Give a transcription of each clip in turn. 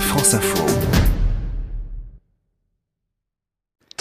France Info.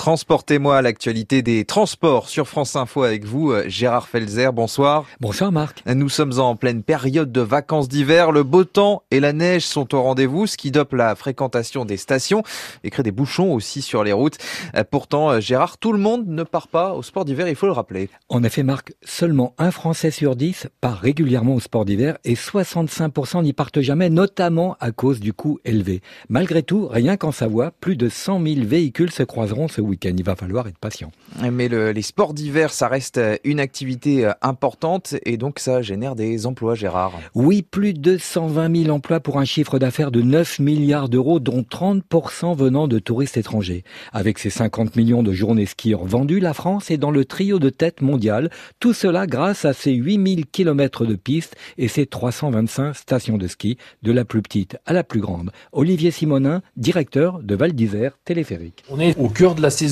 Transportez-moi à l'actualité des transports sur France Info avec vous, euh, Gérard Felzer. Bonsoir. Bonsoir Marc. Nous sommes en pleine période de vacances d'hiver. Le beau temps et la neige sont au rendez-vous, ce qui dope la fréquentation des stations et crée des bouchons aussi sur les routes. Euh, pourtant, euh, Gérard, tout le monde ne part pas au sport d'hiver, il faut le rappeler. En effet, Marc, seulement un Français sur dix part régulièrement au sport d'hiver et 65% n'y partent jamais, notamment à cause du coût élevé. Malgré tout, rien qu'en Savoie, plus de 100 000 véhicules se croiseront ce week-end. Il va falloir être patient. Mais le, les sports d'hiver, ça reste euh, une activité euh, importante et donc ça génère des emplois, Gérard. Oui, plus de 120 000 emplois pour un chiffre d'affaires de 9 milliards d'euros, dont 30% venant de touristes étrangers. Avec ses 50 millions de journées skieurs vendues, la France est dans le trio de tête mondiale. Tout cela grâce à ses 8000 km de pistes et ses 325 stations de ski, de la plus petite à la plus grande. Olivier Simonin, directeur de Val d'Isère Téléphérique. On est au cœur de la saison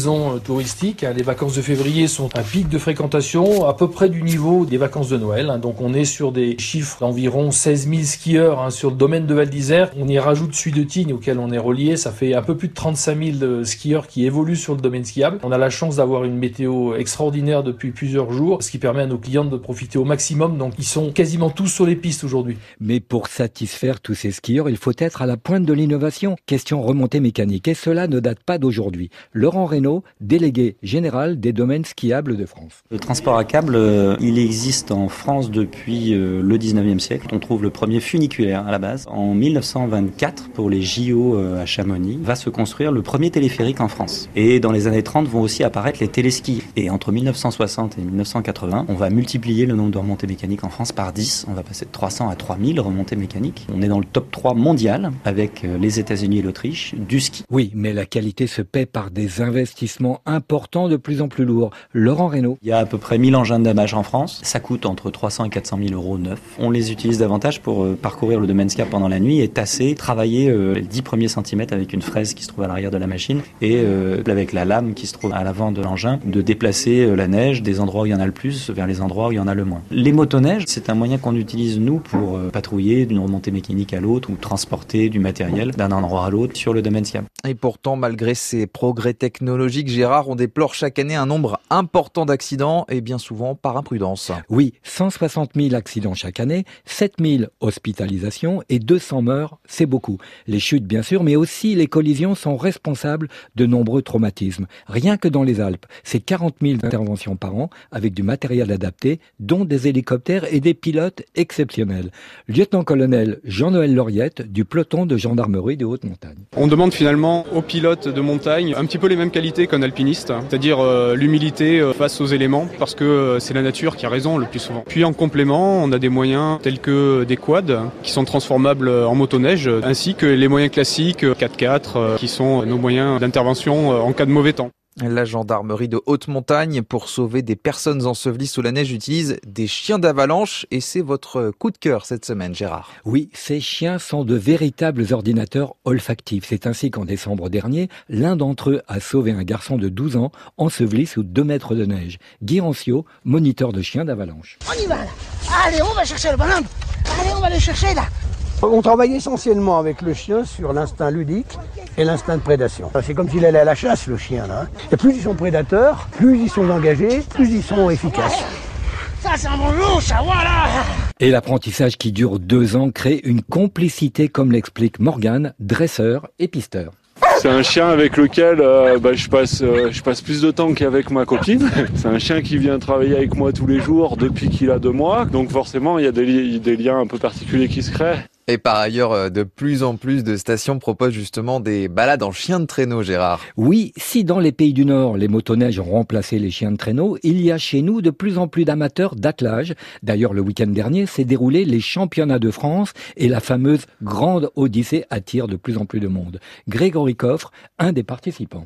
touristique. Les vacances de février sont un pic de fréquentation à peu près du niveau des vacances de Noël. Donc on est sur des chiffres d'environ 16 000 skieurs hein, sur le domaine de Val d'Isère. On y rajoute celui de Tignes auquel on est relié. Ça fait un peu plus de 35 000 skieurs qui évoluent sur le domaine skiable. On a la chance d'avoir une météo extraordinaire depuis plusieurs jours, ce qui permet à nos clients de profiter au maximum. Donc ils sont quasiment tous sur les pistes aujourd'hui. Mais pour satisfaire tous ces skieurs, il faut être à la pointe de l'innovation. Question remontée mécanique. Et cela ne date pas d'aujourd'hui. Laurent Reynaud, délégué général des domaines skiables de France. Le transport à câble, euh, il existe en France depuis euh, le 19e siècle. On trouve le premier funiculaire à la base. En 1924, pour les JO euh, à Chamonix, va se construire le premier téléphérique en France. Et dans les années 30 vont aussi apparaître les téléskis. Et entre 1960 et 1980, on va multiplier le nombre de remontées mécaniques en France par 10. On va passer de 300 à 3000 remontées mécaniques. On est dans le top 3 mondial avec les États-Unis et l'Autriche du ski. Oui, mais la qualité se paie par des investissements importants de plus en plus lourds. Laurent Reynaud. Il y a à peu près 1000 engins de damage en France. Ça coûte entre 300 et 400 000 euros neuf. On les utilise davantage pour euh, parcourir le domaine skiable pendant la nuit et tasser, travailler euh, les 10 premiers centimètres avec une fraise qui se trouve à l'arrière de la machine et euh, avec la lame qui se trouve à l'avant de l'engin, de déplacer euh, la neige des endroits où il y en a le plus vers les endroits où il y en a le moins. Les motoneiges, c'est un moyen qu'on utilise nous pour euh, patrouiller d'une remontée mécanique à l'autre ou transporter du matériel d'un endroit à l'autre sur le domaine skiable. Et pourtant, malgré ces progrès technologiques, Gérard, on déplore chaque année un nombre important d'accidents et bien souvent par imprudence. Oui, 160 000 accidents chaque année, 7 000 hospitalisations et 200 morts, c'est beaucoup. Les chutes bien sûr, mais aussi les collisions sont responsables de nombreux traumatismes. Rien que dans les Alpes, c'est 40 000 interventions par an avec du matériel adapté, dont des hélicoptères et des pilotes exceptionnels. Lieutenant-colonel Jean-Noël Lauriette du peloton de gendarmerie de Haute-Montagne. On demande finalement aux pilotes de montagne un petit peu les mêmes qualités qu'un alpiniste, c'est-à-dire euh, l'humilité euh, face aux éléments, parce que euh, c'est la nature qui a raison le plus souvent. Puis en complément, on a des moyens tels que des quads qui sont transformables en motoneige, ainsi que les moyens classiques 4x4 qui sont nos moyens d'intervention en cas de mauvais temps. La gendarmerie de haute montagne, pour sauver des personnes ensevelies sous la neige, utilise des chiens d'avalanche et c'est votre coup de cœur cette semaine, Gérard. Oui, ces chiens sont de véritables ordinateurs olfactifs. C'est ainsi qu'en décembre dernier, l'un d'entre eux a sauvé un garçon de 12 ans enseveli sous 2 mètres de neige. Guy Rancio, moniteur de chiens d'avalanche. On y va là Allez, on va chercher le bonhomme Allez, on va le chercher là On travaille essentiellement avec le chien sur l'instinct ludique et l'instinct de prédation. C'est comme s'il allait à la chasse, le chien. Là. Et plus ils sont prédateurs, plus ils sont engagés, plus ils sont efficaces. Ça, c'est un bon loup, ça, voilà Et l'apprentissage qui dure deux ans crée une complicité, comme l'explique Morgane, dresseur et pisteur. C'est un chien avec lequel euh, bah, je, passe, euh, je passe plus de temps qu'avec ma copine. C'est un chien qui vient travailler avec moi tous les jours depuis qu'il a deux mois. Donc forcément, il y a des, li des liens un peu particuliers qui se créent. Et par ailleurs, euh, de plus en plus de stations proposent justement des balades en chien de traîneau, Gérard. Oui, si dans les pays du Nord, les motoneiges ont remplacé les chiens de traîneau, il y a chez nous de plus en plus d'amateurs d'attelage. D'ailleurs, le week-end dernier s'est déroulé les championnats de France et la fameuse Grande Odyssée attire de plus en plus de monde. Grégory Coffre, un des participants.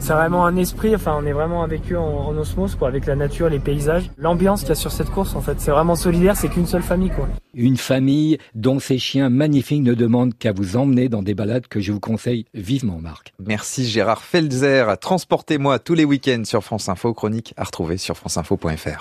C'est vraiment un esprit, enfin on est vraiment avec eux en, en osmose quoi, avec la nature, les paysages, l'ambiance qu'il y a sur cette course en fait. C'est vraiment solidaire, c'est qu'une seule famille quoi. Une famille dont ces chiens magnifiques ne demandent qu'à vous emmener dans des balades que je vous conseille vivement Marc. Merci Gérard Felzer. Transportez-moi tous les week-ends sur France Info, chronique à retrouver sur franceinfo.fr.